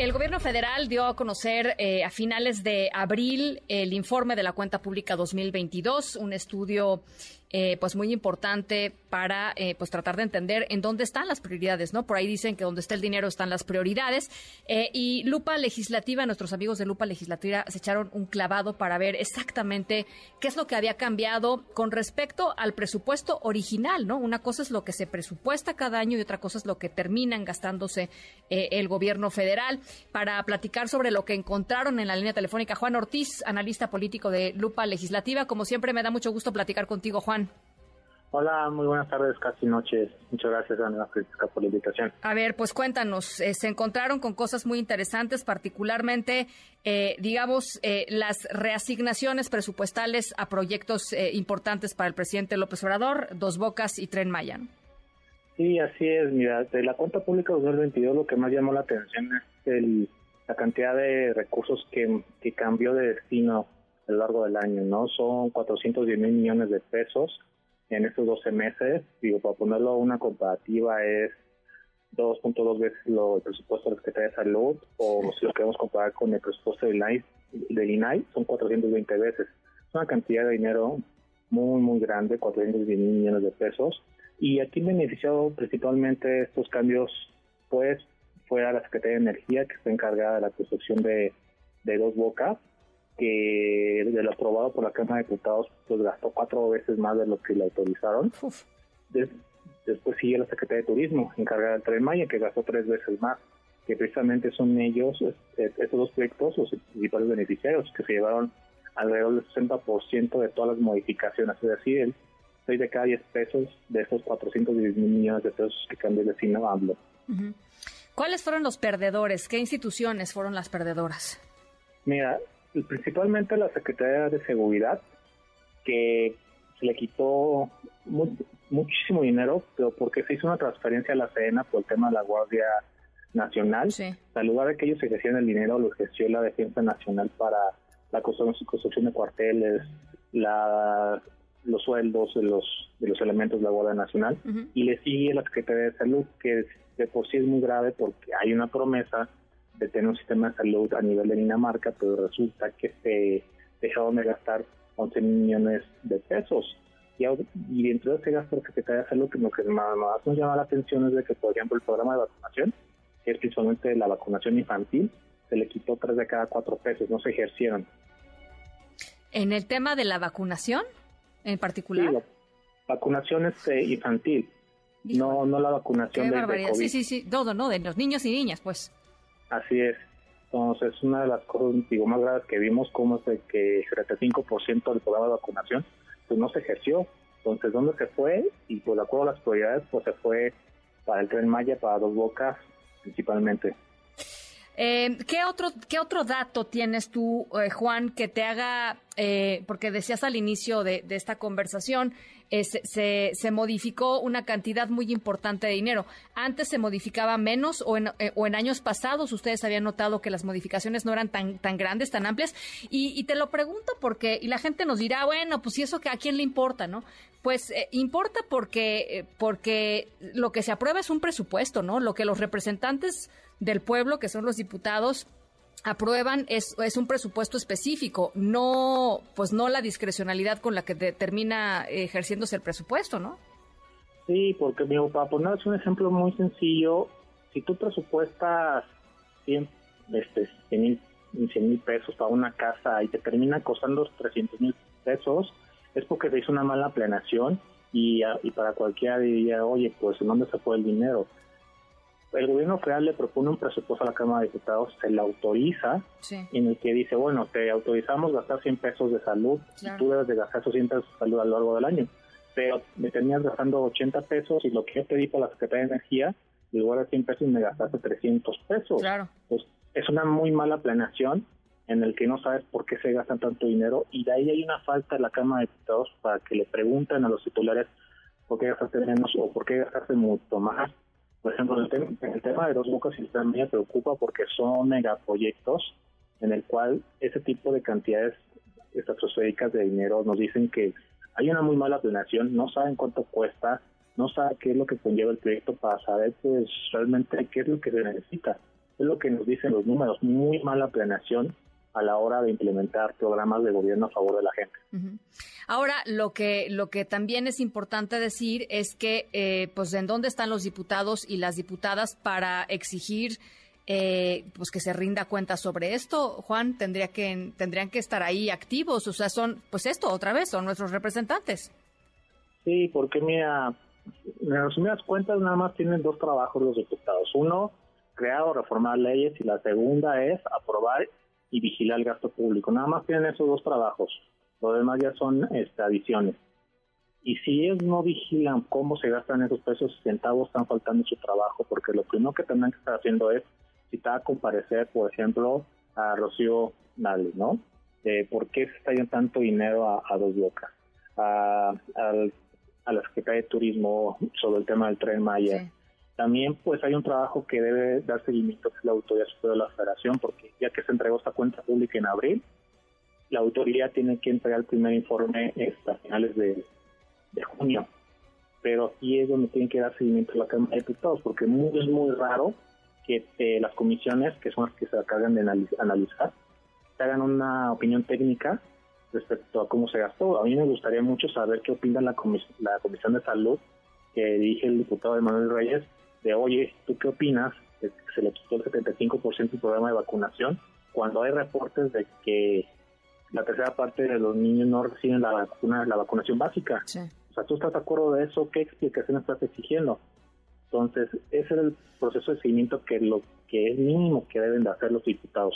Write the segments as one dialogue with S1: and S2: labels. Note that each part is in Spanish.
S1: El gobierno federal dio a conocer eh, a finales de abril el informe de la cuenta pública 2022, un estudio eh, pues muy importante para eh, pues tratar de entender en dónde están las prioridades, ¿no? Por ahí dicen que donde está el dinero están las prioridades. Eh, y Lupa Legislativa, nuestros amigos de Lupa Legislativa se echaron un clavado para ver exactamente qué es lo que había cambiado con respecto al presupuesto original, ¿no? Una cosa es lo que se presupuesta cada año y otra cosa es lo que terminan gastándose el gobierno federal. Para platicar sobre lo que encontraron en la línea telefónica, Juan Ortiz, analista político de Lupa Legislativa. Como siempre, me da mucho gusto platicar contigo, Juan.
S2: Hola, muy buenas tardes, casi noches. Muchas gracias, Ana Francisca, por la invitación.
S1: A ver, pues cuéntanos, eh, se encontraron con cosas muy interesantes, particularmente, eh, digamos, eh, las reasignaciones presupuestales a proyectos importantes para el presidente López Obrador, Dos Bocas y Tren Maya.
S2: Sí, así es. Mira, de la cuenta pública 2022 lo que más llamó la atención es la cantidad de recursos que, que cambió de destino a lo largo del año, ¿no? Son 410 mil millones de pesos en estos 12 meses. Digo, para ponerlo una comparativa es 2.2 veces lo, el presupuesto de la Secretaría de Salud o si lo queremos comparar con el presupuesto del INAI, del INAI son 420 veces. Es una cantidad de dinero muy, muy grande, 410 millones de pesos. Y aquí beneficiado principalmente estos cambios, pues, fue a la Secretaría de Energía, que está encargada de la construcción de, de dos bocas, que de lo aprobado por la Cámara de Diputados pues gastó cuatro veces más de lo que le autorizaron. después sigue la Secretaría de Turismo, encargada del Tren Maya, que gastó tres veces más, que precisamente son ellos, estos dos proyectos, los principales beneficiarios, que se llevaron alrededor del 60% de todas las modificaciones, es decir, 6 de cada 10 pesos de esos 410 mil millones de pesos que cambió el vecino AMLO.
S1: ¿Cuáles fueron los perdedores? ¿Qué instituciones fueron las perdedoras?
S2: Mira, principalmente la Secretaría de Seguridad, que se le quitó muchísimo dinero, pero porque se hizo una transferencia a la SENA por el tema de la Guardia Nacional. Sí. Al lugar de que ellos ejercían el dinero, lo ejerció la Defensa Nacional para la construcción de cuarteles, la, los sueldos de los, de los elementos de la Guardia Nacional. Y le sigue la Secretaría de Salud, que de por sí es muy grave porque hay una promesa de tener un sistema de salud a nivel de Dinamarca, pero resulta que se dejaron de gastar 11 millones de pesos. Y, y dentro de ese gasto que se de salud, lo que más, nos llama la atención es de que, por ejemplo, el programa de vacunación, que es principalmente la vacunación infantil, se le quitó tres de cada cuatro pesos, no se ejercieron.
S1: ¿En el tema de la vacunación en particular?
S2: Sí, la vacunación este, infantil, no no la vacunación de,
S1: COVID. Sí, sí, sí, todo, ¿no? De los niños y niñas, pues.
S2: Así es. Entonces, una de las cosas digo, más graves que vimos, como es de que el 75% del programa de vacunación pues no se ejerció. Entonces, ¿dónde se fue? Y pues de acuerdo a las prioridades, pues se fue para el Tren Maya, para Dos Bocas principalmente.
S1: Eh, ¿qué, otro, ¿Qué otro dato tienes tú, eh, Juan, que te haga, eh, porque decías al inicio de, de esta conversación, se, se, modificó una cantidad muy importante de dinero. Antes se modificaba menos o en, eh, o en años pasados ustedes habían notado que las modificaciones no eran tan, grandes, tan amplias. Y, te lo pregunto porque, y la gente nos dirá, bueno, pues si eso que a quién le importa, ¿no? Pues eh, importa porque, eh, porque lo que se aprueba es un presupuesto, ¿no? Lo que los representantes del pueblo, que son los diputados, aprueban es, es un presupuesto específico, no pues no la discrecionalidad con la que termina ejerciéndose el presupuesto, ¿no?
S2: Sí, porque mi para ponerles un ejemplo muy sencillo, si tú presupuestas 100 este, mil pesos para una casa y te termina costando 300 mil pesos, es porque te hizo una mala planeación y, y para cualquiera diría, oye, pues ¿en dónde se fue el dinero? El gobierno federal le propone un presupuesto a la Cámara de Diputados, se le autoriza, en el que dice, bueno, te autorizamos gastar 100 pesos de salud, y tú debes de gastar esos 100 pesos de salud a lo largo del año. Pero me tenías gastando 80 pesos y lo que yo te di para la Secretaría de Energía, en lugar de 100 pesos me gastaste 300 pesos.
S1: Claro.
S2: Pues es una muy mala planeación en el que no sabes por qué se gastan tanto dinero y de ahí hay una falta en la Cámara de Diputados para que le pregunten a los titulares por qué gastaste menos o por qué gastaste mucho más por ejemplo, el, el tema de Dos Bocas y me preocupa porque son megaproyectos en el cual ese tipo de cantidades estratosféricas de dinero nos dicen que hay una muy mala planeación, no saben cuánto cuesta, no saben qué es lo que conlleva el proyecto para saber pues realmente qué es lo que se necesita. Es lo que nos dicen los números, muy mala planeación a la hora de implementar programas de gobierno a favor de la gente.
S1: Ahora, lo que, lo que también es importante decir es que, eh, pues, ¿en dónde están los diputados y las diputadas para exigir eh, pues que se rinda cuenta sobre esto, Juan, tendría que tendrían que estar ahí activos, o sea, son pues esto otra vez son nuestros representantes.
S2: Sí, porque mira, en resumidas cuentas nada más tienen dos trabajos los diputados. Uno, crear o reformar leyes y la segunda es aprobar y vigilar el gasto público. Nada más tienen esos dos trabajos. Lo demás ya son este, adiciones. Y si ellos no vigilan cómo se gastan esos pesos y centavos, están faltando su trabajo, porque lo primero que tendrán que estar haciendo es citar a comparecer, por ejemplo, a Rocío Nale, ¿no? Eh, ¿Por qué se está yendo tanto dinero a, dos bocas? A, a, la Secretaría de Turismo sobre el tema del tren Maya. También pues hay un trabajo que debe dar seguimiento, que es la Autoridad Superior de la Federación, porque ya que se entregó esta cuenta pública en abril, la autoridad tiene que entregar el primer informe hasta finales de, junio. Pero aquí es donde tienen que dar seguimiento a la Cámara de Diputados, porque muy, es muy raro que eh, las comisiones, que son las que se encargan de analizar, te hagan una opinión técnica respecto a cómo se gastó. A mí me gustaría mucho saber qué opina la, la Comisión de Salud que dirige el diputado Emanuel Reyes de, oye, ¿tú qué opinas de que se le quitó el 75% del programa de vacunación cuando hay reportes de que la tercera parte de los niños no reciben la vacuna, la vacunación básica? O sea, ¿tú estás de acuerdo de eso? ¿Qué explicación estás exigiendo? Entonces, ese es el proceso de seguimiento que lo que es mínimo que deben de hacer los diputados.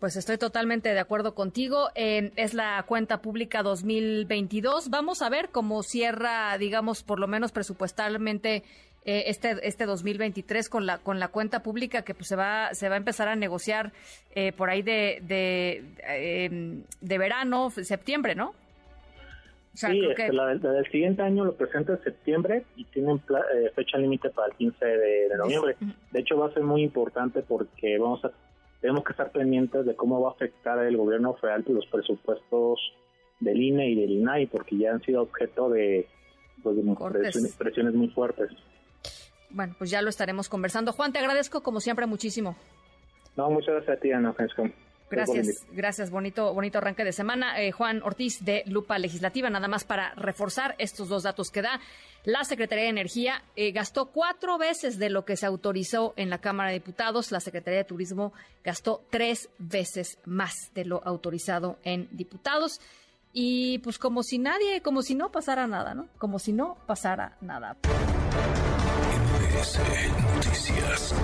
S1: Pues estoy totalmente de acuerdo contigo. es la cuenta pública 2022. Vamos a ver cómo cierra, digamos, por lo menos presupuestalmente eh, este este 2023 con la con la cuenta pública que pues se va se va a empezar a negociar eh, por ahí de de, em, de verano, septiembre, ¿no?
S2: sí, este, la, del, siguiente año lo presenta en septiembre y tienen eh, fecha límite para el 15 de, noviembre. De hecho, va a ser muy importante porque vamos a tenemos que estar pendientes de cómo va a afectar el gobierno federal los presupuestos del INE y del INAI, porque ya han sido objeto de, pues, presiones, muy fuertes.
S1: Bueno, pues ya lo estaremos conversando. Juan, te agradezco como siempre muchísimo.
S2: No, muchas gracias a ti, Ana Francisco.
S1: Gracias, gracias. Bonito, bonito arranque de semana. Eh, Juan Ortiz de Lupa Legislativa, nada más para reforzar estos dos datos que da. La Secretaría de Energía eh, gastó cuatro veces de lo que se autorizó en la Cámara de Diputados. La Secretaría de Turismo gastó tres veces más de lo autorizado en diputados. Y pues como si nadie, como si no pasara nada, ¿no? Como si no pasara nada.
S3: Noticias.